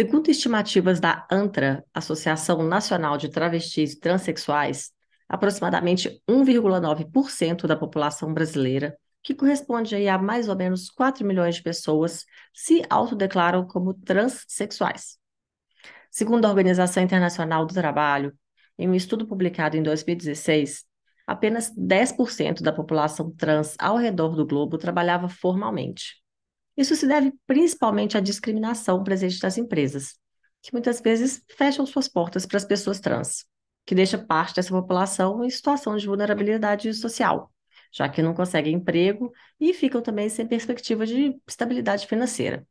Segundo estimativas da ANTRA, Associação Nacional de Travestis e Transsexuais, aproximadamente 1,9% da população brasileira, que corresponde aí a mais ou menos 4 milhões de pessoas, se autodeclaram como transsexuais. Segundo a Organização Internacional do Trabalho, em um estudo publicado em 2016, apenas 10% da população trans ao redor do globo trabalhava formalmente. Isso se deve principalmente à discriminação presente nas empresas, que muitas vezes fecham suas portas para as pessoas trans, que deixa parte dessa população em situação de vulnerabilidade social, já que não conseguem emprego e ficam também sem perspectiva de estabilidade financeira.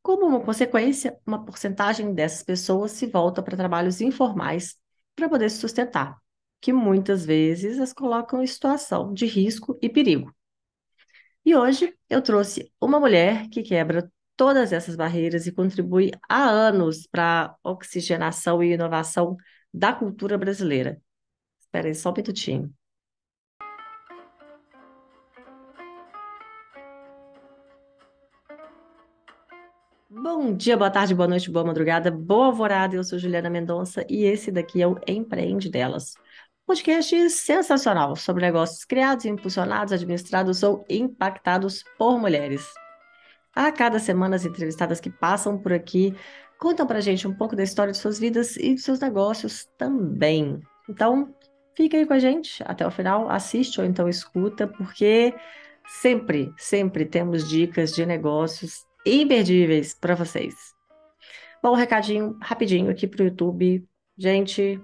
Como uma consequência, uma porcentagem dessas pessoas se volta para trabalhos informais para poder se sustentar, que muitas vezes as colocam em situação de risco e perigo. E hoje eu trouxe uma mulher que quebra todas essas barreiras e contribui há anos para a oxigenação e inovação da cultura brasileira. Espera aí só um minutinho. Bom dia, boa tarde, boa noite, boa madrugada, boa alvorada. Eu sou Juliana Mendonça e esse daqui é o Empreende Delas podcast sensacional sobre negócios criados, impulsionados, administrados ou impactados por mulheres. A cada semana, as entrevistadas que passam por aqui contam para a gente um pouco da história de suas vidas e de seus negócios também. Então, fica aí com a gente até o final, assiste ou então escuta, porque sempre, sempre temos dicas de negócios imperdíveis para vocês. Bom, um recadinho rapidinho aqui para o YouTube. Gente,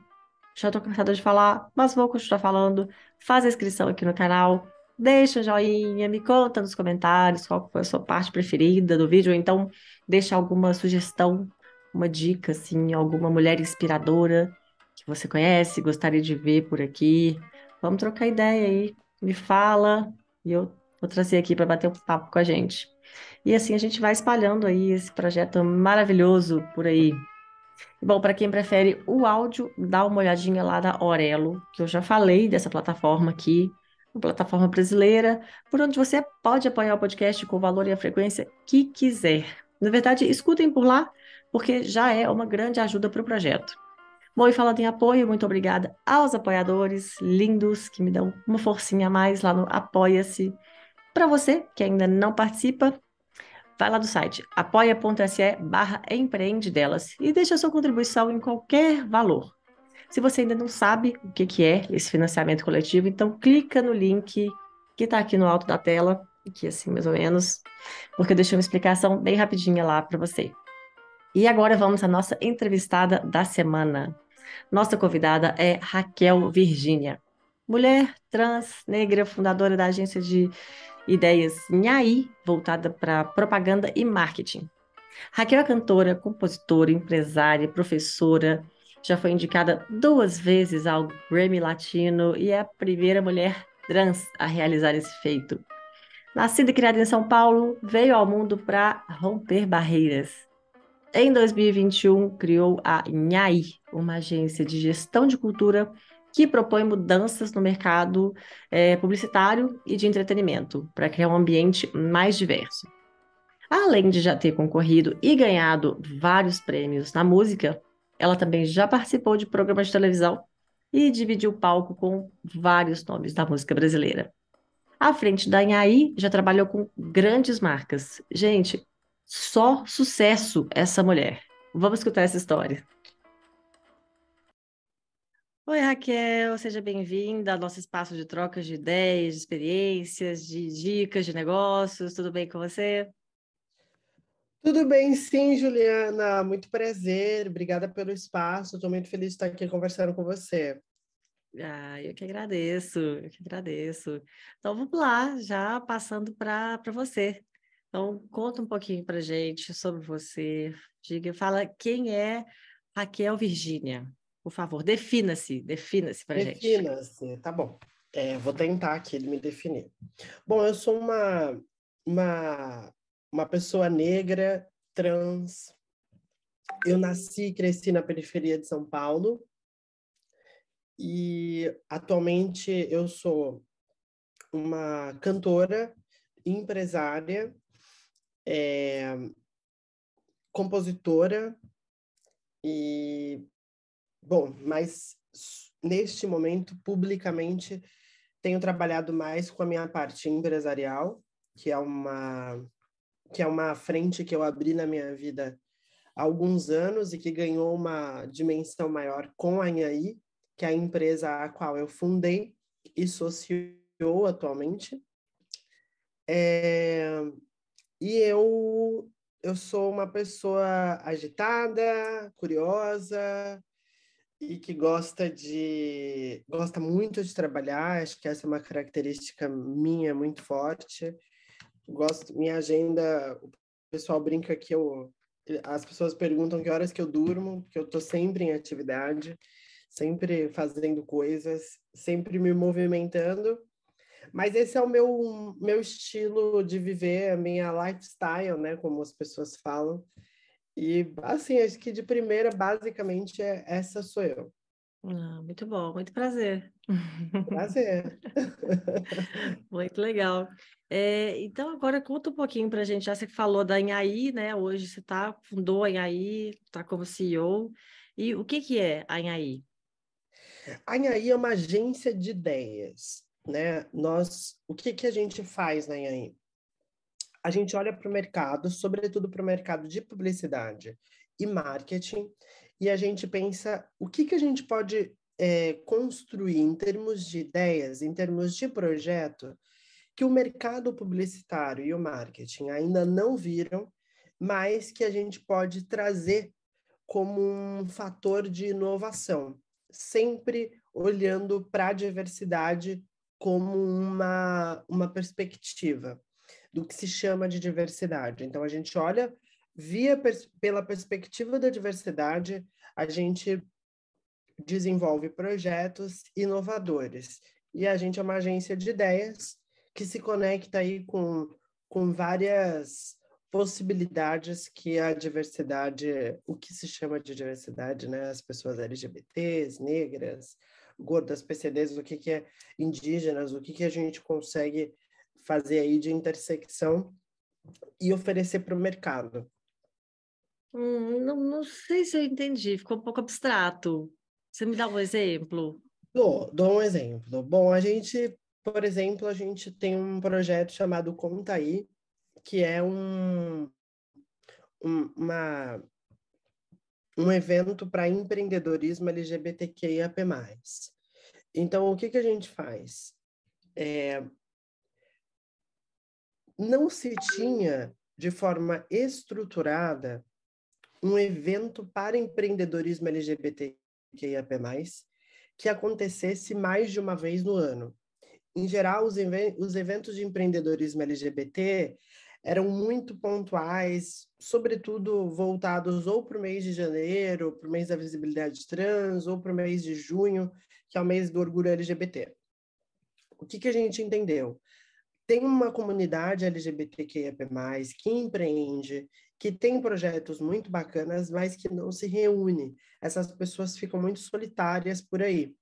já estou cansada de falar, mas vou continuar falando. Faz a inscrição aqui no canal, deixa um joinha, me conta nos comentários qual foi a sua parte preferida do vídeo, ou então deixa alguma sugestão, uma dica, assim, alguma mulher inspiradora que você conhece, gostaria de ver por aqui. Vamos trocar ideia aí, me fala e eu vou trazer aqui para bater um papo com a gente. E assim a gente vai espalhando aí esse projeto maravilhoso por aí. Bom, para quem prefere o áudio, dá uma olhadinha lá da Orelo, que eu já falei dessa plataforma aqui, uma plataforma brasileira, por onde você pode apoiar o podcast com o valor e a frequência que quiser. Na verdade, escutem por lá, porque já é uma grande ajuda para o projeto. Bom, e falando em apoio, muito obrigada aos apoiadores lindos que me dão uma forcinha a mais lá no Apoia-se. Para você que ainda não participa, Vai lá do site apoia.se barra empreende delas e deixa sua contribuição em qualquer valor. Se você ainda não sabe o que, que é esse financiamento coletivo, então clica no link que está aqui no alto da tela, aqui assim mais ou menos, porque eu deixei uma explicação bem rapidinha lá para você. E agora vamos à nossa entrevistada da semana. Nossa convidada é Raquel Virgínia, mulher trans, negra, fundadora da agência de ideias Nhaí, voltada para propaganda e marketing. Raquel é cantora, compositora, empresária, professora, já foi indicada duas vezes ao Grammy Latino e é a primeira mulher trans a realizar esse feito. Nascida e criada em São Paulo, veio ao mundo para romper barreiras. Em 2021, criou a Nhaí, uma agência de gestão de cultura que propõe mudanças no mercado é, publicitário e de entretenimento, para criar um ambiente mais diverso. Além de já ter concorrido e ganhado vários prêmios na música, ela também já participou de programas de televisão e dividiu o palco com vários nomes da música brasileira. À frente da Inhaí, já trabalhou com grandes marcas. Gente, só sucesso essa mulher. Vamos escutar essa história. Oi, Raquel, seja bem-vinda ao nosso espaço de trocas de ideias, de experiências, de dicas de negócios. Tudo bem com você? Tudo bem, sim, Juliana. Muito prazer. Obrigada pelo espaço. Estou muito feliz de estar aqui conversando com você. Ah, eu que agradeço, eu que agradeço. Então vamos lá, já passando para você. Então, conta um pouquinho para gente sobre você. Diga, fala quem é Raquel Virgínia. Por favor, defina-se, defina-se para gente. Defina-se, tá bom. É, vou tentar aqui me definir. Bom, eu sou uma, uma, uma pessoa negra, trans. Eu nasci e cresci na periferia de São Paulo. E atualmente eu sou uma cantora, empresária, é, compositora e, bom, mas neste momento, publicamente, tenho trabalhado mais com a minha parte empresarial, que é uma que é uma frente que eu abri na minha vida há alguns anos e que ganhou uma dimensão maior com a Anhaí, que é a empresa a qual eu fundei e CEO atualmente. É, e eu, eu sou uma pessoa agitada, curiosa, e que gosta de gosta muito de trabalhar, acho que essa é uma característica minha muito forte. Gosto, minha agenda, o pessoal brinca que eu as pessoas perguntam que horas que eu durmo, porque eu estou sempre em atividade, sempre fazendo coisas, sempre me movimentando. Mas esse é o meu meu estilo de viver, a minha lifestyle, né, como as pessoas falam. E, assim, acho que de primeira, basicamente, é, essa sou eu. Ah, muito bom, muito prazer. Prazer. muito legal. É, então, agora conta um pouquinho para a gente. Já você falou da Inhaí, né? Hoje você tá, fundou a Inhaí, está como CEO. E o que, que é a Inhaí? A Inhaí é uma agência de ideias, né? Nós, o que, que a gente faz na Inhaí? A gente olha para o mercado, sobretudo para o mercado de publicidade e marketing, e a gente pensa o que, que a gente pode é, construir em termos de ideias, em termos de projeto, que o mercado publicitário e o marketing ainda não viram, mas que a gente pode trazer como um fator de inovação, sempre olhando para a diversidade como uma, uma perspectiva do que se chama de diversidade. Então, a gente olha via pela perspectiva da diversidade, a gente desenvolve projetos inovadores. E a gente é uma agência de ideias que se conecta aí com, com várias possibilidades que a diversidade, o que se chama de diversidade, né? As pessoas LGBTs, negras, gordas, PCDs, o que, que é indígenas, o que, que a gente consegue fazer aí de intersecção e oferecer para o mercado. Hum, não, não sei se eu entendi, ficou um pouco abstrato. Você me dá um exemplo? Dou, dou um exemplo. Bom, a gente, por exemplo, a gente tem um projeto chamado Conta Aí, que é um, um, uma, um evento para empreendedorismo LGBTQIAP+. Então, o que, que a gente faz? É, não se tinha de forma estruturada um evento para empreendedorismo LGBTQIAP+, que acontecesse mais de uma vez no ano. Em geral, os, os eventos de empreendedorismo LGBT eram muito pontuais, sobretudo voltados ou para o mês de janeiro, para o mês da visibilidade trans, ou para o mês de junho, que é o mês do orgulho LGBT. O que, que a gente entendeu? Tem uma comunidade LGBTQIA+, que empreende, que tem projetos muito bacanas, mas que não se reúne. Essas pessoas ficam muito solitárias por aí.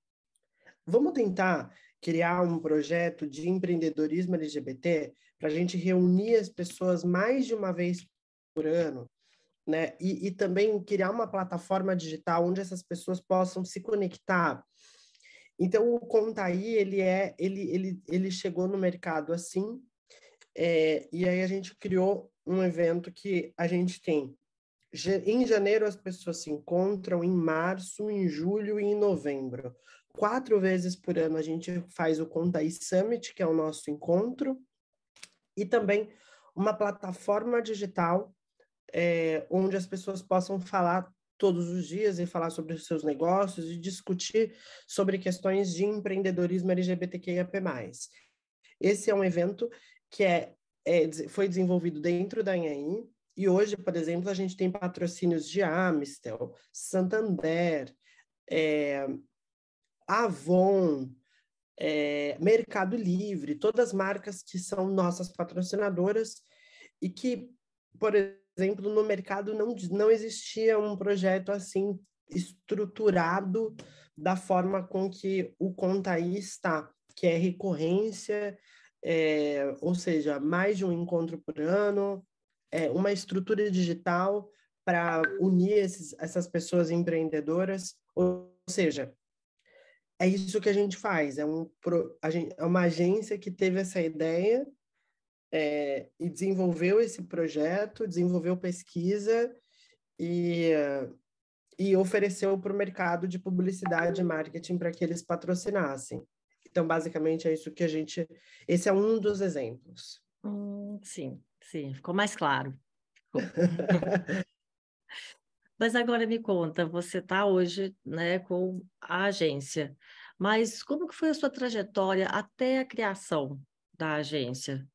Vamos tentar criar um projeto de empreendedorismo LGBT para a gente reunir as pessoas mais de uma vez por ano, né? E, e também criar uma plataforma digital onde essas pessoas possam se conectar então, o Contaí, ele é, ele, ele, ele chegou no mercado assim, é, e aí a gente criou um evento que a gente tem. Em janeiro as pessoas se encontram, em março, em julho e em novembro. Quatro vezes por ano a gente faz o Contaí Summit, que é o nosso encontro, e também uma plataforma digital é, onde as pessoas possam falar todos os dias e falar sobre os seus negócios e discutir sobre questões de empreendedorismo LGBTQIAP+. Esse é um evento que é, é, foi desenvolvido dentro da Anhaí, e hoje, por exemplo, a gente tem patrocínios de Amistel, Santander, é, Avon, é, Mercado Livre, todas as marcas que são nossas patrocinadoras e que, por exemplo, no mercado não, não existia um projeto assim estruturado da forma com que o Contaí está, que é recorrência, é, ou seja, mais de um encontro por ano, é, uma estrutura digital para unir esses, essas pessoas empreendedoras. Ou seja, é isso que a gente faz. É, um, a gente, é uma agência que teve essa ideia é, e desenvolveu esse projeto, desenvolveu pesquisa e, e ofereceu para o mercado de publicidade e marketing para que eles patrocinassem. Então, basicamente, é isso que a gente. Esse é um dos exemplos. Hum, sim, sim, ficou mais claro. Ficou. Mas agora me conta, você está hoje né, com a agência, mas como que foi a sua trajetória até a criação da agência?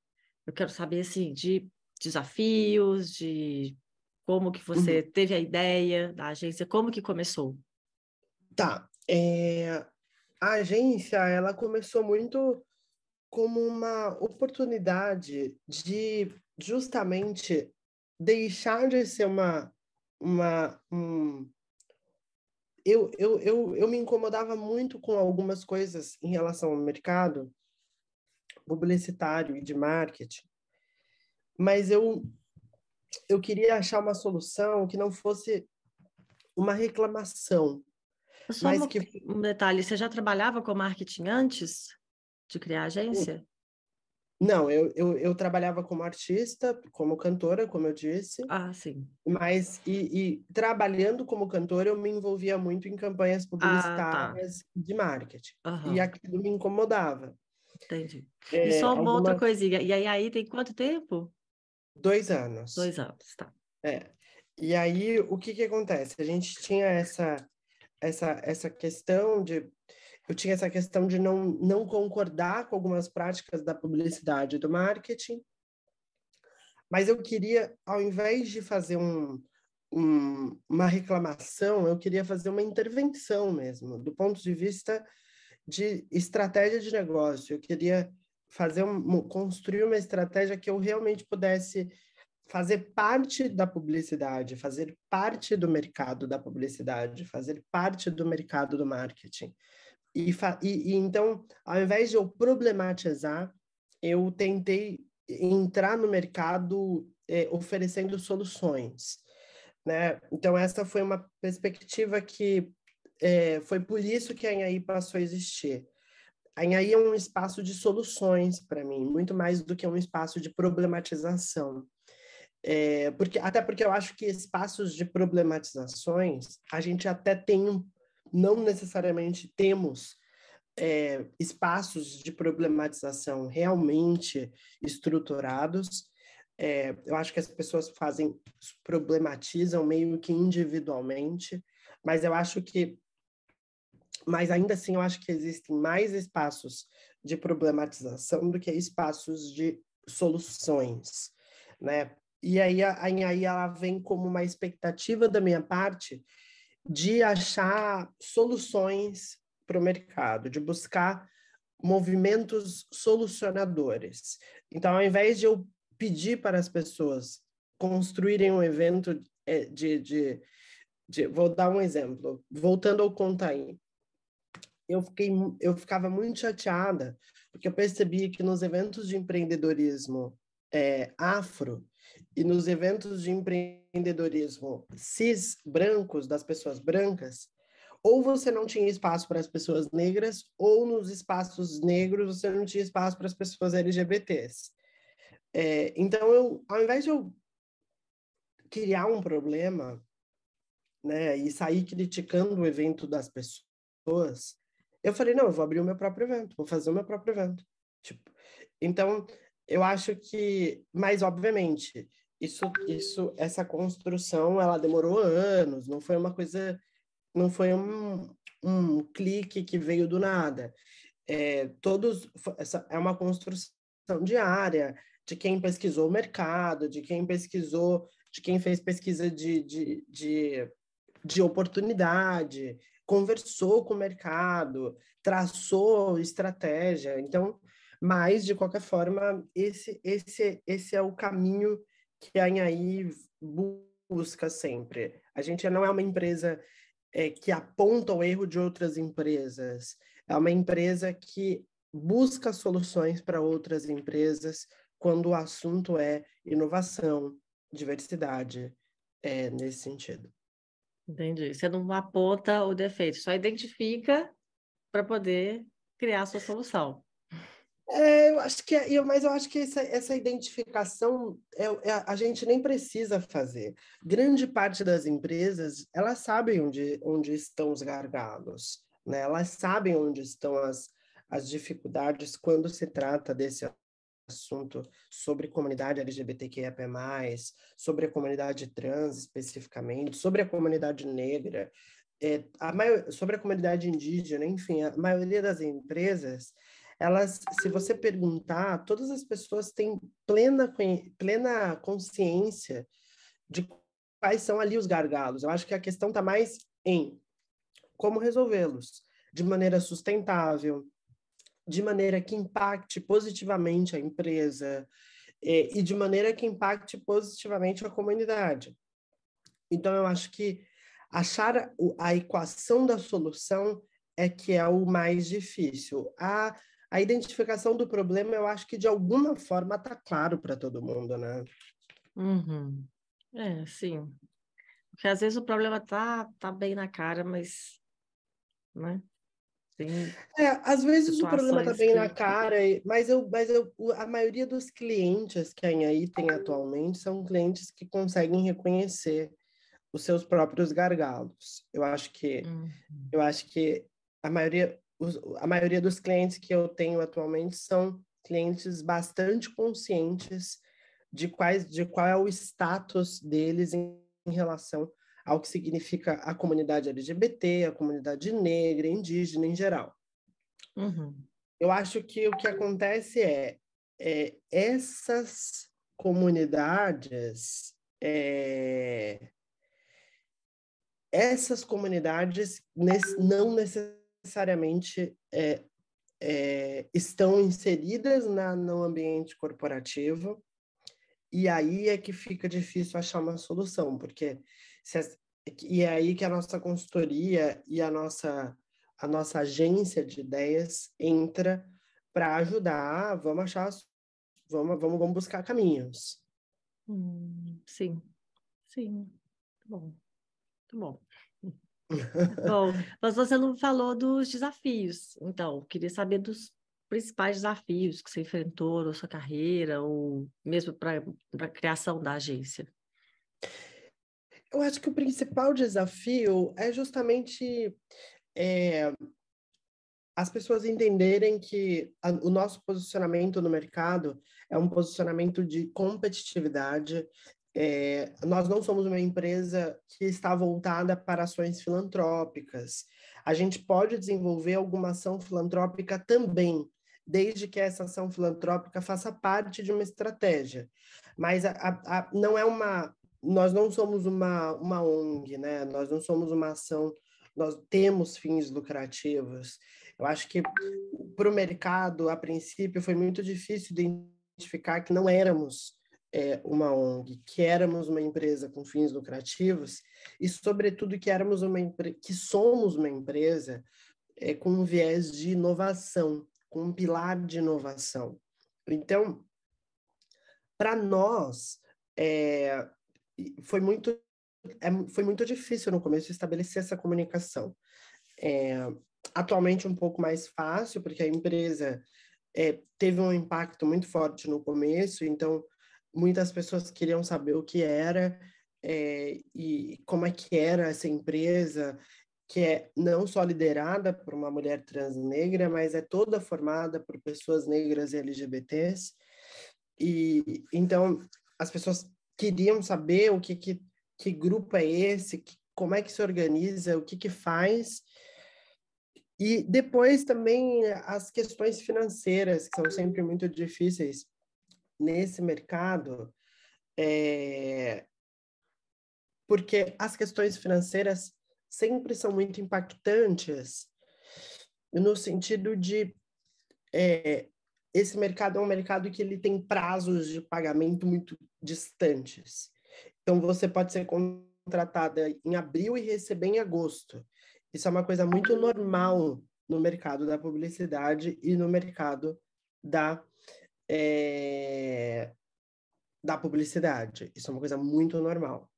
Eu quero saber assim, de desafios, de como que você uhum. teve a ideia da agência, como que começou? Tá. É, a agência, ela começou muito como uma oportunidade de justamente deixar de ser uma uma um... eu, eu, eu, eu me incomodava muito com algumas coisas em relação ao mercado publicitário e de marketing, mas eu eu queria achar uma solução que não fosse uma reclamação, só mas um, que um detalhe, você já trabalhava com marketing antes de criar a agência? Não, eu, eu, eu, trabalhava como artista, como cantora, como eu disse. Ah, sim. Mas, e, e trabalhando como cantora, eu me envolvia muito em campanhas publicitárias ah, tá. de marketing. Uhum. E aquilo me incomodava. Entendi. É, e só uma alguma... outra coisinha. E aí, aí tem quanto tempo? Dois anos. Dois anos, tá. É. E aí, o que que acontece? A gente tinha essa, essa, essa questão de eu tinha essa questão de não, não concordar com algumas práticas da publicidade e do marketing, mas eu queria, ao invés de fazer um, um, uma reclamação, eu queria fazer uma intervenção mesmo, do ponto de vista de estratégia de negócio. Eu queria fazer um, construir uma estratégia que eu realmente pudesse fazer parte da publicidade, fazer parte do mercado da publicidade, fazer parte do mercado do marketing. E, e, e, então, ao invés de eu problematizar, eu tentei entrar no mercado é, oferecendo soluções. Né? Então, essa foi uma perspectiva que é, foi por isso que a Anhaí passou a existir. A Anhaí é um espaço de soluções para mim, muito mais do que um espaço de problematização. É, porque, até porque eu acho que espaços de problematizações a gente até tem não necessariamente temos é, espaços de problematização realmente estruturados. É, eu acho que as pessoas fazem, problematizam meio que individualmente, mas eu acho que, mas ainda assim eu acho que existem mais espaços de problematização do que espaços de soluções, né? E aí, aí ela vem como uma expectativa da minha parte de achar soluções para o mercado, de buscar movimentos solucionadores. Então, ao invés de eu pedir para as pessoas construírem um evento é, de, de, de vou dar um exemplo, voltando ao Contaí, eu fiquei eu ficava muito chateada porque eu percebi que nos eventos de empreendedorismo é, afro e nos eventos de empreendedorismo cis brancos, das pessoas brancas, ou você não tinha espaço para as pessoas negras, ou nos espaços negros você não tinha espaço para as pessoas LGBTs. É, então, eu, ao invés de eu criar um problema né, e sair criticando o evento das pessoas, eu falei, não, eu vou abrir o meu próprio evento, vou fazer o meu próprio evento. Tipo, então, eu acho que, mas obviamente, isso, isso, essa construção, ela demorou anos, não foi uma coisa, não foi um, um clique que veio do nada. É, todos, essa é uma construção diária de quem pesquisou o mercado, de quem pesquisou, de quem fez pesquisa de, de, de, de oportunidade, conversou com o mercado, traçou estratégia. Então, mas, de qualquer forma, esse, esse, esse é o caminho que a Anhaí busca sempre. A gente não é uma empresa é, que aponta o erro de outras empresas, é uma empresa que busca soluções para outras empresas quando o assunto é inovação, diversidade, é, nesse sentido. Entendi. Você não aponta o defeito, só identifica para poder criar a sua solução. É, eu acho que, é, mas eu acho que essa, essa identificação é, é, a gente nem precisa fazer. Grande parte das empresas elas sabem onde, onde estão os gargalos, né? Elas sabem onde estão as, as dificuldades quando se trata desse assunto sobre comunidade LGBTQIA+, sobre a comunidade trans especificamente, sobre a comunidade negra, é, a maior, sobre a comunidade indígena, enfim, a maioria das empresas, elas, se você perguntar, todas as pessoas têm plena, plena consciência de quais são ali os gargalos. Eu acho que a questão está mais em como resolvê-los de maneira sustentável, de maneira que impacte positivamente a empresa é, e de maneira que impacte positivamente a comunidade. Então, eu acho que achar a equação da solução é que é o mais difícil. A, a identificação do problema, eu acho que de alguma forma está claro para todo mundo, né? Uhum. É, sim. Porque às vezes o problema tá, tá bem na cara, mas, né? Tem é, às vezes o problema está bem que... na cara, mas, eu, mas eu, a maioria dos clientes que a aí tem atualmente são clientes que conseguem reconhecer os seus próprios gargalos. Eu acho que uhum. eu acho que a maioria os, a maioria dos clientes que eu tenho atualmente são clientes bastante conscientes de quais de qual é o status deles em, em relação ao que significa a comunidade LGBT, a comunidade negra, indígena em geral. Uhum. Eu acho que o que acontece é, é essas comunidades, é, essas comunidades não necessariamente é, é, estão inseridas na, no ambiente corporativo, e aí é que fica difícil achar uma solução, porque se, e é aí que a nossa consultoria e a nossa, a nossa agência de ideias entra para ajudar, vamos achar, vamos, vamos, vamos buscar caminhos. Hum, sim, sim, muito bom, muito bom. bom, mas você não falou dos desafios, então, queria saber dos principais desafios que você enfrentou na sua carreira, ou mesmo para a criação da agência. Eu acho que o principal desafio é justamente é, as pessoas entenderem que a, o nosso posicionamento no mercado é um posicionamento de competitividade. É, nós não somos uma empresa que está voltada para ações filantrópicas. A gente pode desenvolver alguma ação filantrópica também, desde que essa ação filantrópica faça parte de uma estratégia. Mas a, a, não é uma nós não somos uma, uma ONG, né? Nós não somos uma ação, nós temos fins lucrativos. Eu acho que para o mercado, a princípio, foi muito difícil identificar que não éramos é, uma ONG, que éramos uma empresa com fins lucrativos e, sobretudo, que éramos uma que somos uma empresa é, com um viés de inovação, com um pilar de inovação. Então, para nós, é, foi muito é, foi muito difícil no começo estabelecer essa comunicação. É, atualmente um pouco mais fácil, porque a empresa é, teve um impacto muito forte no começo, então muitas pessoas queriam saber o que era é, e como é que era essa empresa, que é não só liderada por uma mulher trans negra, mas é toda formada por pessoas negras e LGBTs. E então as pessoas queriam saber o que, que, que grupo é esse, que, como é que se organiza, o que, que faz. E depois também as questões financeiras, que são sempre muito difíceis nesse mercado, é... porque as questões financeiras sempre são muito impactantes, no sentido de é, esse mercado é um mercado que ele tem prazos de pagamento muito distantes. Então, você pode ser contratada em abril e receber em agosto. Isso é uma coisa muito normal no mercado da publicidade e no mercado da, é, da publicidade. Isso é uma coisa muito normal.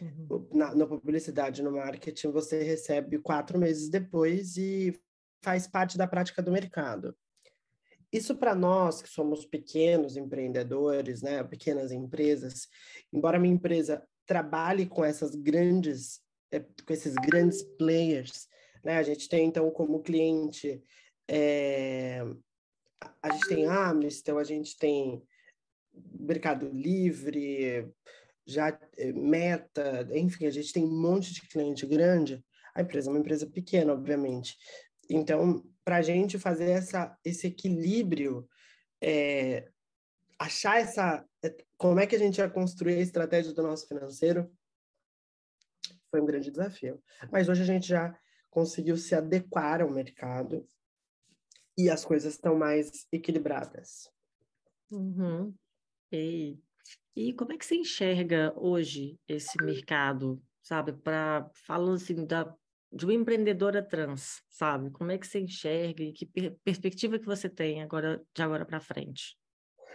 Uhum. Na, na publicidade, no marketing, você recebe quatro meses depois e faz parte da prática do mercado. Isso para nós que somos pequenos empreendedores, né, pequenas empresas, embora minha empresa trabalhe com essas grandes, é, com esses grandes players, né, a gente tem então como cliente é, a gente tem Amstel, a gente tem Mercado Livre, já é, Meta, enfim, a gente tem um monte de cliente grande. A empresa é uma empresa pequena, obviamente. Então, para a gente fazer essa, esse equilíbrio, é, achar essa. É, como é que a gente ia construir a estratégia do nosso financeiro? Foi um grande desafio. Mas hoje a gente já conseguiu se adequar ao mercado e as coisas estão mais equilibradas. Uhum. E, e como é que você enxerga hoje esse mercado, sabe? Para falando assim da de uma empreendedora trans, sabe? Como é que você enxerga e que per perspectiva que você tem agora de agora para frente?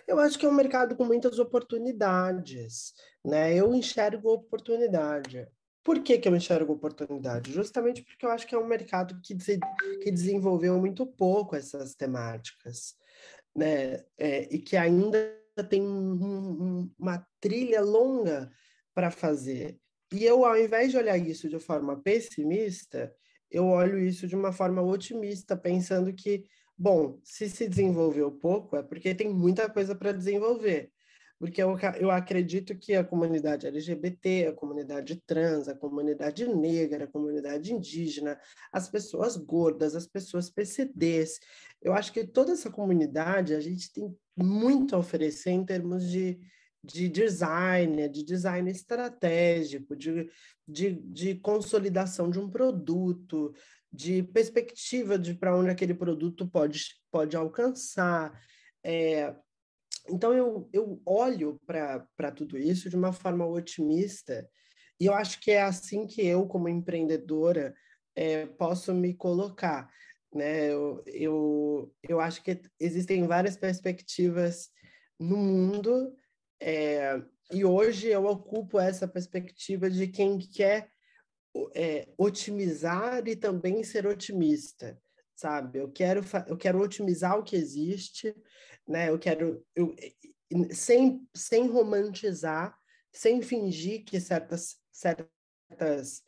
Eu acho que é um mercado com muitas oportunidades, né? Eu enxergo oportunidade. Por que, que eu enxergo oportunidade? Justamente porque eu acho que é um mercado que, que desenvolveu muito pouco essas temáticas, né? É, e que ainda tem um, um, uma trilha longa para fazer. E eu, ao invés de olhar isso de forma pessimista, eu olho isso de uma forma otimista, pensando que, bom, se se desenvolveu pouco, é porque tem muita coisa para desenvolver. Porque eu, eu acredito que a comunidade LGBT, a comunidade trans, a comunidade negra, a comunidade indígena, as pessoas gordas, as pessoas PCDs, eu acho que toda essa comunidade a gente tem muito a oferecer em termos de de design, de design estratégico, de, de, de consolidação de um produto, de perspectiva de para onde aquele produto pode, pode alcançar. É, então, eu, eu olho para tudo isso de uma forma otimista, e eu acho que é assim que eu, como empreendedora, é, posso me colocar. Né? Eu, eu, eu acho que existem várias perspectivas no mundo é, e hoje eu ocupo essa perspectiva de quem quer é, otimizar e também ser otimista, sabe? Eu quero, eu quero otimizar o que existe, né? Eu quero, eu, sem, sem romantizar, sem fingir que certas, certas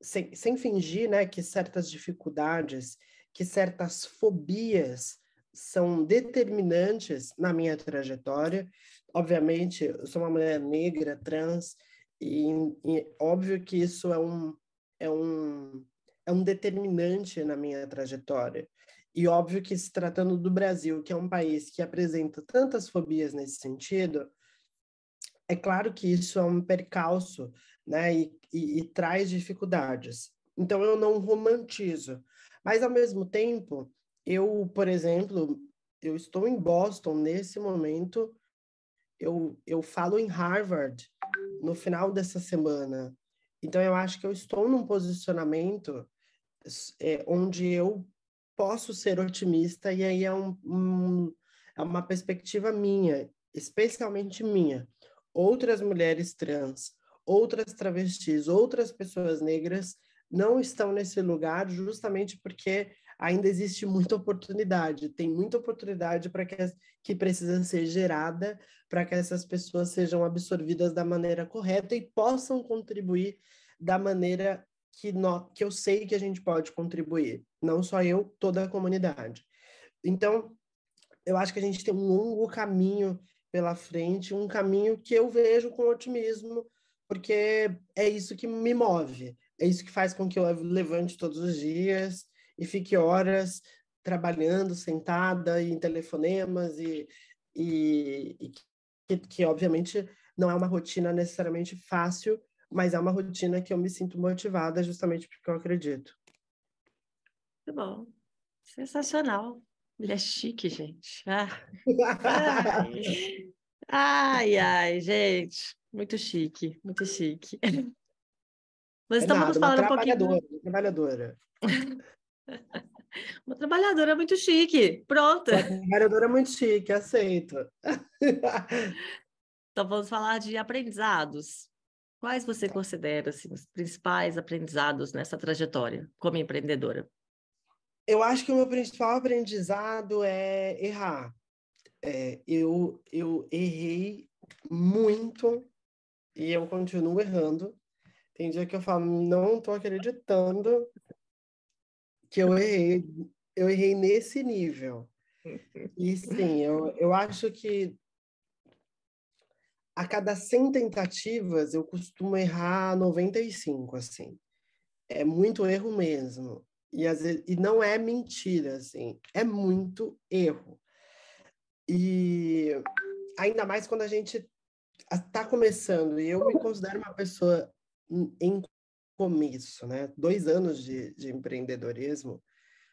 sem, sem fingir, né, que certas dificuldades, que certas fobias são determinantes na minha trajetória obviamente, eu sou uma mulher negra, trans, e, e óbvio que isso é um, é, um, é um determinante na minha trajetória. E óbvio que se tratando do Brasil, que é um país que apresenta tantas fobias nesse sentido, é claro que isso é um percalço, né, e, e, e traz dificuldades. Então eu não romantizo, mas ao mesmo tempo, eu, por exemplo, eu estou em Boston nesse momento eu, eu falo em Harvard no final dessa semana. Então, eu acho que eu estou num posicionamento é, onde eu posso ser otimista, e aí é, um, um, é uma perspectiva minha, especialmente minha. Outras mulheres trans, outras travestis, outras pessoas negras não estão nesse lugar justamente porque ainda existe muita oportunidade, tem muita oportunidade para que, que precisa ser gerada para que essas pessoas sejam absorvidas da maneira correta e possam contribuir da maneira que, no, que eu sei que a gente pode contribuir, não só eu, toda a comunidade. Então, eu acho que a gente tem um longo caminho pela frente, um caminho que eu vejo com otimismo, porque é isso que me move, é isso que faz com que eu levante todos os dias e fique horas trabalhando sentada em telefonemas e, e, e que, que, obviamente não é uma rotina necessariamente fácil, mas é uma rotina que eu me sinto motivada justamente porque eu acredito. Muito bom. Sensacional. Ele é chique, gente. Ah. Ai. ai, ai, gente. Muito chique, muito chique. Mas é estamos nada, falando uma um pouquinho. Trabalhadora. Uma trabalhadora muito chique. Pronto. Uma trabalhadora muito chique, aceito. então vamos falar de aprendizados. Quais você considera assim, os principais aprendizados nessa trajetória como empreendedora? Eu acho que o meu principal aprendizado é errar. É, eu, eu errei muito e eu continuo errando. Tem dia que eu falo, não estou acreditando que eu errei, eu errei nesse nível. E sim, eu, eu acho que a cada 100 tentativas eu costumo errar 95, assim. É muito erro mesmo. E, às vezes, e não é mentira, assim. É muito erro. E ainda mais quando a gente está começando. E eu me considero uma pessoa em começo, né? Dois anos de, de empreendedorismo,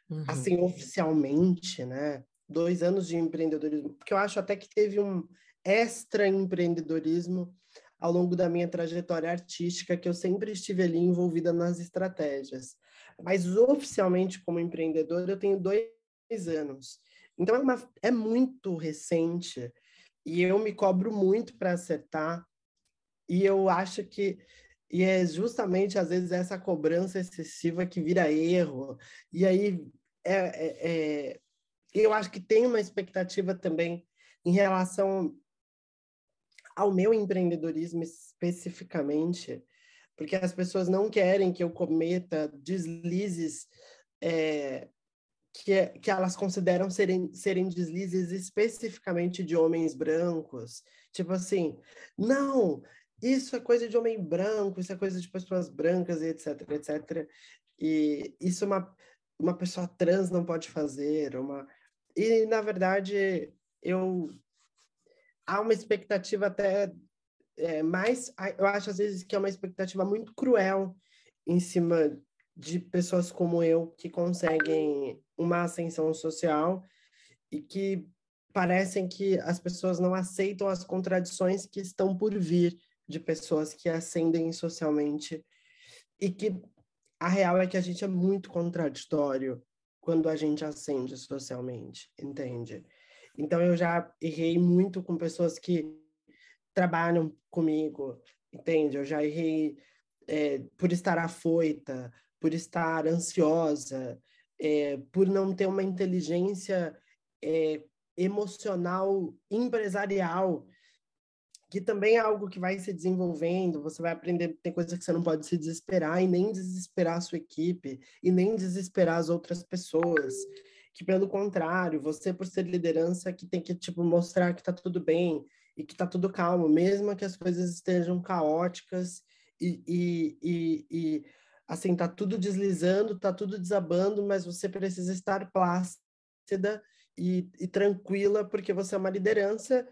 uhum. assim, oficialmente, né? Dois anos de empreendedorismo, porque eu acho até que teve um extra empreendedorismo ao longo da minha trajetória artística, que eu sempre estive ali envolvida nas estratégias. Mas oficialmente, como empreendedor, eu tenho dois anos. Então, é, uma, é muito recente e eu me cobro muito para acertar. E eu acho que e é justamente, às vezes, essa cobrança excessiva que vira erro. E aí, é, é, é, eu acho que tem uma expectativa também em relação ao meu empreendedorismo especificamente, porque as pessoas não querem que eu cometa deslizes é, que, que elas consideram serem, serem deslizes especificamente de homens brancos. Tipo assim, não, isso é coisa de homem branco, isso é coisa de pessoas brancas, etc, etc. E isso uma, uma pessoa trans não pode fazer, uma... E, na verdade, eu há uma expectativa até é, mais, eu acho às vezes que é uma expectativa muito cruel em cima de pessoas como eu que conseguem uma ascensão social e que parecem que as pessoas não aceitam as contradições que estão por vir de pessoas que ascendem socialmente e que a real é que a gente é muito contraditório quando a gente ascende socialmente, entende? Então, eu já errei muito com pessoas que trabalham comigo, entende? Eu já errei é, por estar afoita, por estar ansiosa, é, por não ter uma inteligência é, emocional empresarial, que também é algo que vai se desenvolvendo, você vai aprender, tem coisas que você não pode se desesperar e nem desesperar a sua equipe e nem desesperar as outras pessoas que pelo contrário, você por ser liderança que tem que tipo mostrar que tá tudo bem e que tá tudo calmo, mesmo que as coisas estejam caóticas e, e, e, e assim tá tudo deslizando, tá tudo desabando, mas você precisa estar plácida e, e tranquila porque você é uma liderança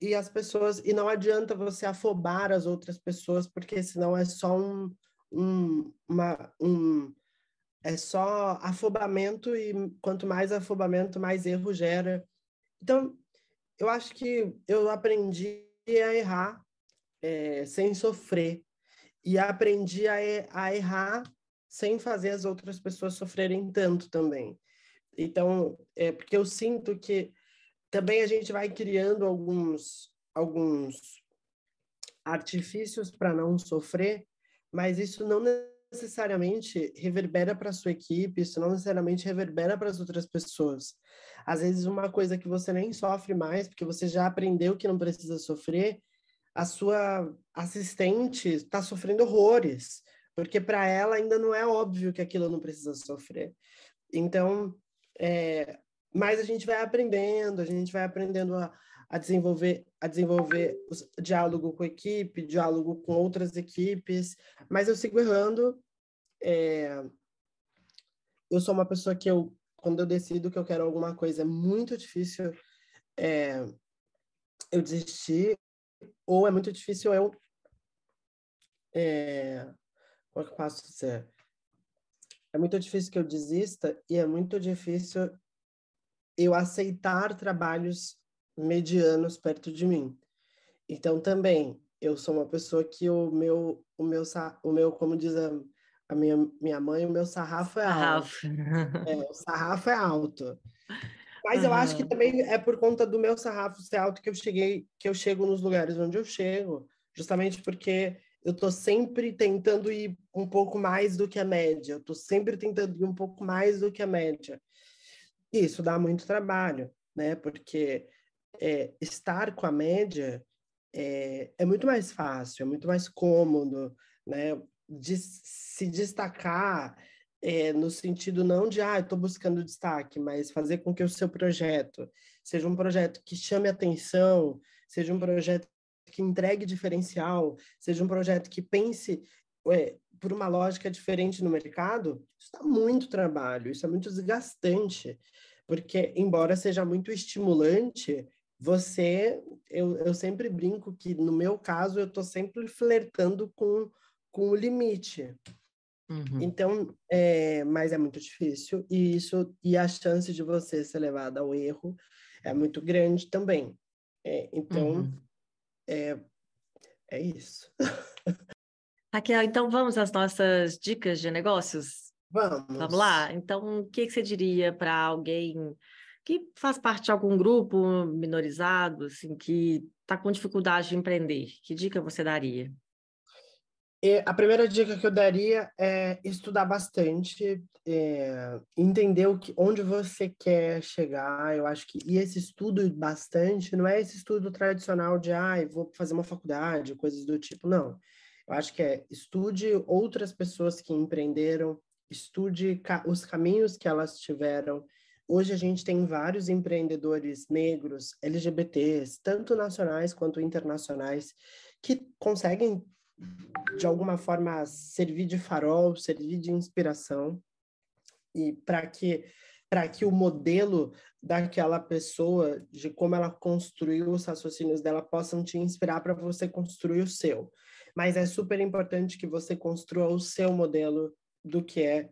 e as pessoas e não adianta você afobar as outras pessoas porque senão é só um, um, uma, um é só afobamento e quanto mais afobamento, mais erro gera. Então, eu acho que eu aprendi a errar é, sem sofrer e aprendi a, a errar sem fazer as outras pessoas sofrerem tanto também. Então, é porque eu sinto que também a gente vai criando alguns alguns artifícios para não sofrer, mas isso não necessariamente reverbera para sua equipe, isso não necessariamente reverbera para as outras pessoas. Às vezes, uma coisa que você nem sofre mais, porque você já aprendeu que não precisa sofrer, a sua assistente está sofrendo horrores, porque para ela ainda não é óbvio que aquilo não precisa sofrer. Então, é, mas a gente vai aprendendo, a gente vai aprendendo a, a desenvolver a desenvolver diálogo com a equipe, diálogo com outras equipes, mas eu sigo errando. É... Eu sou uma pessoa que eu, quando eu decido que eu quero alguma coisa, é muito difícil é... eu desistir, ou é muito difícil eu. É... Como é que eu posso dizer? É muito difícil que eu desista e é muito difícil eu aceitar trabalhos medianos perto de mim. Então também eu sou uma pessoa que o meu o meu o meu como diz a, a minha minha mãe, o meu sarrafo é alto. É, o sarrafo é alto. Mas uhum. eu acho que também é por conta do meu sarrafo ser alto que eu cheguei, que eu chego nos lugares onde eu chego, justamente porque eu estou sempre tentando ir um pouco mais do que a média, eu estou sempre tentando ir um pouco mais do que a média. Isso dá muito trabalho, né? Porque é, estar com a média é, é muito mais fácil, é muito mais cômodo, né? De se destacar é, no sentido não de, ah, estou buscando destaque, mas fazer com que o seu projeto seja um projeto que chame atenção, seja um projeto que entregue diferencial, seja um projeto que pense é, por uma lógica diferente no mercado, isso dá muito trabalho, isso é muito desgastante, porque, embora seja muito estimulante, você, eu, eu sempre brinco que, no meu caso, eu estou sempre flertando com, com o limite. Uhum. Então, é, mas é muito difícil, e isso, e a chance de você ser levado ao erro é muito grande também. É, então, uhum. é, é isso. Raquel, então vamos às nossas dicas de negócios? Vamos. Vamos lá? Então, o que, que você diria para alguém que faz parte de algum grupo minorizado, assim, que está com dificuldade de empreender? Que dica você daria? E a primeira dica que eu daria é estudar bastante, é, entender o que, onde você quer chegar. Eu acho que e esse estudo bastante não é esse estudo tradicional de ah, vou fazer uma faculdade, coisas do tipo. Não. Eu acho que é estude outras pessoas que empreenderam, estude ca os caminhos que elas tiveram. Hoje a gente tem vários empreendedores negros, LGBTs, tanto nacionais quanto internacionais, que conseguem de alguma forma servir de farol, servir de inspiração e para que para que o modelo daquela pessoa, de como ela construiu os raciocínios dela, possam te inspirar para você construir o seu. Mas é super importante que você construa o seu modelo do que é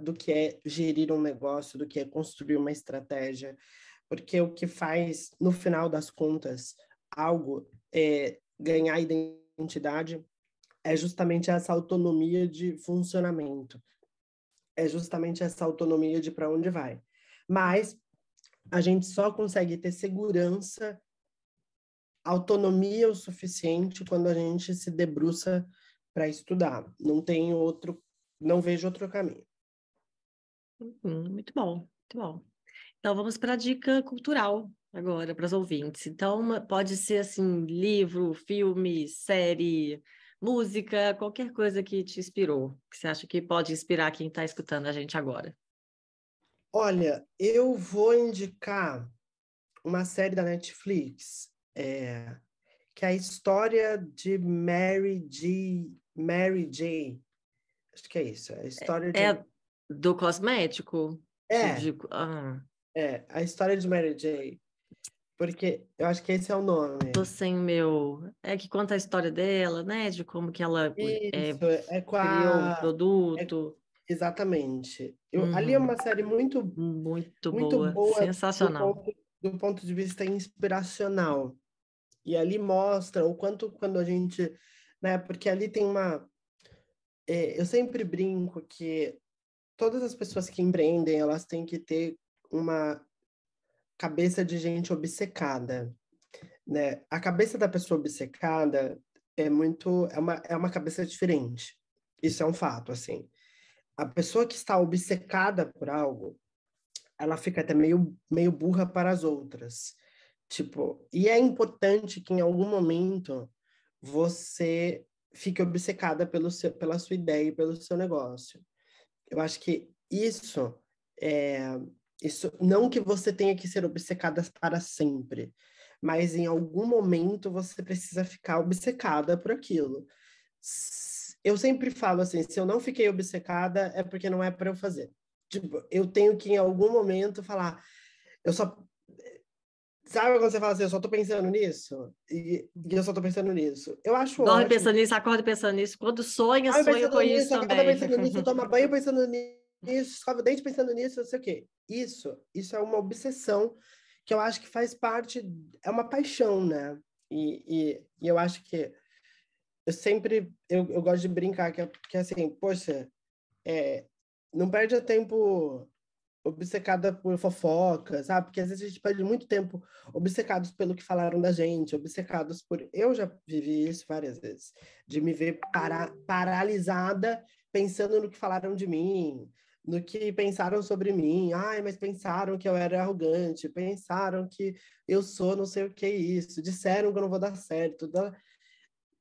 do que é gerir um negócio, do que é construir uma estratégia, porque o que faz, no final das contas, algo é ganhar identidade é justamente essa autonomia de funcionamento. É justamente essa autonomia de para onde vai. Mas a gente só consegue ter segurança, autonomia o suficiente quando a gente se debruça para estudar. Não tem outro, não vejo outro caminho. Uhum, muito bom, muito bom. Então vamos para a dica cultural agora para os ouvintes. Então pode ser assim livro, filme, série, música, qualquer coisa que te inspirou, que você acha que pode inspirar quem está escutando a gente agora? Olha, eu vou indicar uma série da Netflix, é, que é a história de Mary G. Mary J. Acho que é isso. É a história de... Do cosmético? É. De... Ah. É, a história de Mary J. Porque eu acho que esse é o nome. Tô sem meu. É que conta a história dela, né? De como que ela é, Isso, é, é criou o produto. É... Exatamente. Eu, uhum. Ali é uma série muito, muito, muito boa, boa sensacional. Do ponto, do ponto de vista inspiracional. E ali mostra o quanto quando a gente. Né, porque ali tem uma. É, eu sempre brinco que todas as pessoas que empreendem, elas têm que ter uma cabeça de gente obcecada, né? A cabeça da pessoa obcecada é muito é uma, é uma cabeça diferente. Isso é um fato, assim. A pessoa que está obcecada por algo, ela fica até meio meio burra para as outras. Tipo, e é importante que em algum momento você fique obcecada pelo seu, pela sua ideia e pelo seu negócio. Eu acho que isso é, isso não que você tenha que ser obcecada para sempre, mas em algum momento você precisa ficar obcecada por aquilo. Eu sempre falo assim, se eu não fiquei obcecada é porque não é para eu fazer. Tipo, eu tenho que em algum momento falar, eu só Sabe quando você fala assim, eu só tô pensando nisso? E, e eu só tô pensando nisso. Eu acho Dorme ótimo. pensando nisso, acorda pensando nisso. Quando sonha, sonha com nisso, isso também. pensando nisso, toma banho pensando nisso nisso, escova o dente pensando nisso, não sei o quê. Isso, isso é uma obsessão que eu acho que faz parte, é uma paixão, né? E, e, e eu acho que eu sempre, eu, eu gosto de brincar que, que assim, poxa, é, não perde tempo obcecada por fofoca, sabe? Porque às vezes a gente perde muito tempo obcecados pelo que falaram da gente, obcecados por. Eu já vivi isso várias vezes, de me ver para... paralisada pensando no que falaram de mim, no que pensaram sobre mim. Ai, mas pensaram que eu era arrogante, pensaram que eu sou não sei o que isso, disseram que eu não vou dar certo.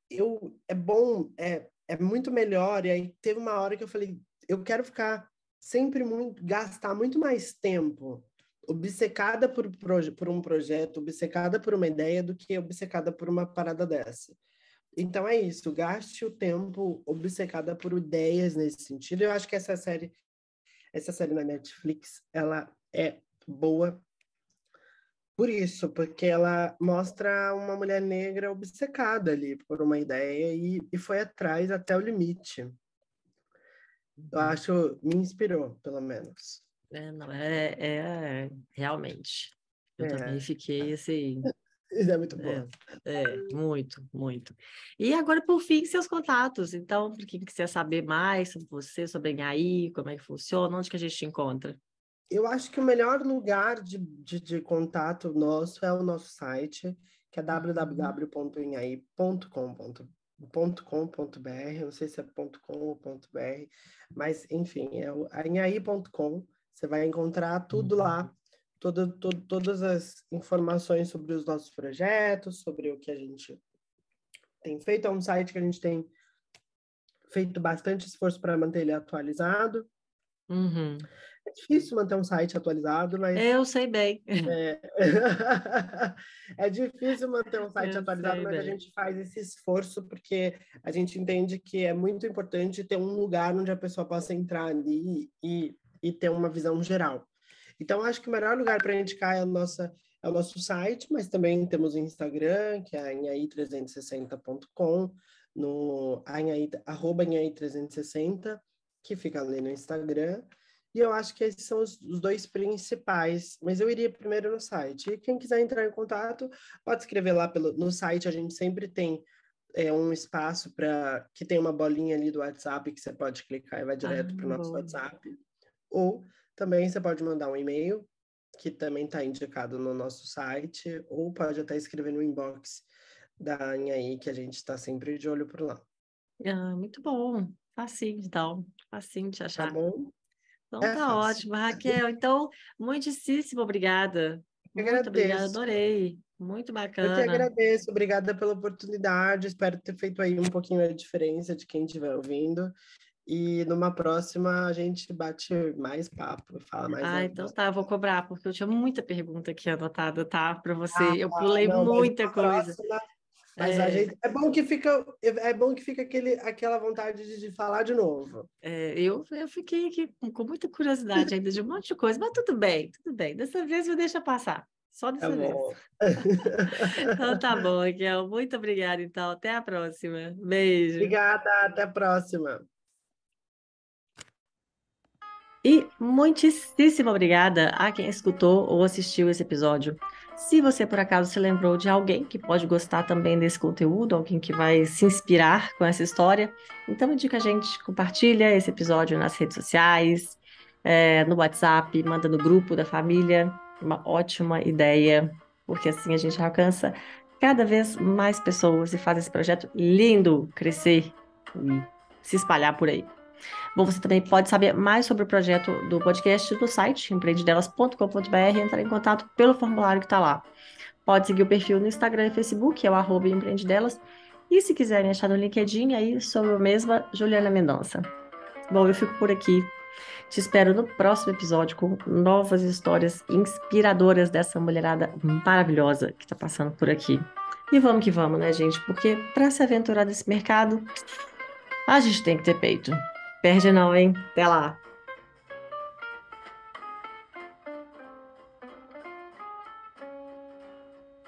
Eu é bom, é, é muito melhor. E aí teve uma hora que eu falei, eu quero ficar sempre muito gastar muito mais tempo obcecada por, por um projeto, obcecada por uma ideia do que obcecada por uma parada dessa. Então é isso, gaste o tempo obcecada por ideias nesse sentido. Eu acho que essa série essa série na Netflix, ela é boa por isso, porque ela mostra uma mulher negra obcecada ali por uma ideia e, e foi atrás até o limite. Eu uhum. acho, me inspirou, pelo menos. É, não, é, é realmente. Eu é. também fiquei assim. Isso é muito bom. É, é, muito, muito. E agora, por fim, seus contatos. Então, para quem quiser saber mais sobre você, sobre a aí, como é que funciona, onde que a gente te encontra? Eu acho que o melhor lugar de, de, de contato nosso é o nosso site, que é uhum. www.inhaí.com.br, não sei se é .com ou .br, mas enfim, é o inhaí.com, você vai encontrar tudo lá uhum todo, todo, todas as informações sobre os nossos projetos, sobre o que a gente tem feito. É um site que a gente tem feito bastante esforço para manter ele atualizado. Uhum. É difícil manter um site atualizado, mas. Eu sei bem. É, é difícil manter um site Eu atualizado, mas bem. a gente faz esse esforço porque a gente entende que é muito importante ter um lugar onde a pessoa possa entrar ali e, e ter uma visão geral. Então, acho que o melhor lugar para indicar é, a nossa, é o nosso site, mas também temos o Instagram, que é anhai360.com, no anhai, arroba anhai360, que fica ali no Instagram. E eu acho que esses são os, os, dois principais, mas eu iria primeiro no site. E quem quiser entrar em contato, pode escrever lá pelo, no site, a gente sempre tem é, um espaço para que tem uma bolinha ali do WhatsApp que você pode clicar e vai direto ah, para o nosso WhatsApp. Ou também você pode mandar um e-mail, que também está indicado no nosso site, ou pode até escrever no inbox da Anhaí, que a gente está sempre de olho por lá. Ah, muito bom. Facinho, então. Facinho de tá achar. Tá bom? Então é tá fácil. ótimo, Raquel. Então, muitíssimo obrigada. Eu Muito agradeço. obrigada, adorei. Muito bacana. Eu que agradeço, obrigada pela oportunidade. Espero ter feito aí um pouquinho a diferença de quem estiver ouvindo. E numa próxima a gente bate mais papo, fala mais. Ah, então tá, vou cobrar, porque eu tinha muita pergunta aqui anotada, tá? Para você. Ah, eu pulei não, muita coisa. Próxima, mas é... a gente é bom que fica é bom que fica aquele, aquela vontade de, de falar de novo. É, eu, eu fiquei aqui com, com, muita curiosidade ainda de um monte de coisa, mas tudo bem, tudo bem. Dessa vez me deixa passar. Só dessa tá vez. então tá bom, Raquel. Muito obrigada, então. Até a próxima. Beijo. Obrigada, até a próxima. E muitíssimo obrigada a quem escutou ou assistiu esse episódio. Se você por acaso se lembrou de alguém que pode gostar também desse conteúdo, alguém que vai se inspirar com essa história, então indica a gente, compartilha esse episódio nas redes sociais, é, no WhatsApp, manda no grupo da família. Uma ótima ideia, porque assim a gente alcança cada vez mais pessoas e faz esse projeto lindo crescer e se espalhar por aí. Bom, você também pode saber mais sobre o projeto do podcast no site empreendedelas.com.br e entrar em contato pelo formulário que está lá. Pode seguir o perfil no Instagram e Facebook, é o arroba empreendedelas. E se quiserem achar no LinkedIn, aí sou eu mesma, Juliana Mendonça. Bom, eu fico por aqui. Te espero no próximo episódio com novas histórias inspiradoras dessa mulherada maravilhosa que está passando por aqui. E vamos que vamos, né, gente? Porque para se aventurar nesse mercado, a gente tem que ter peito. Perde não, hein? Até lá.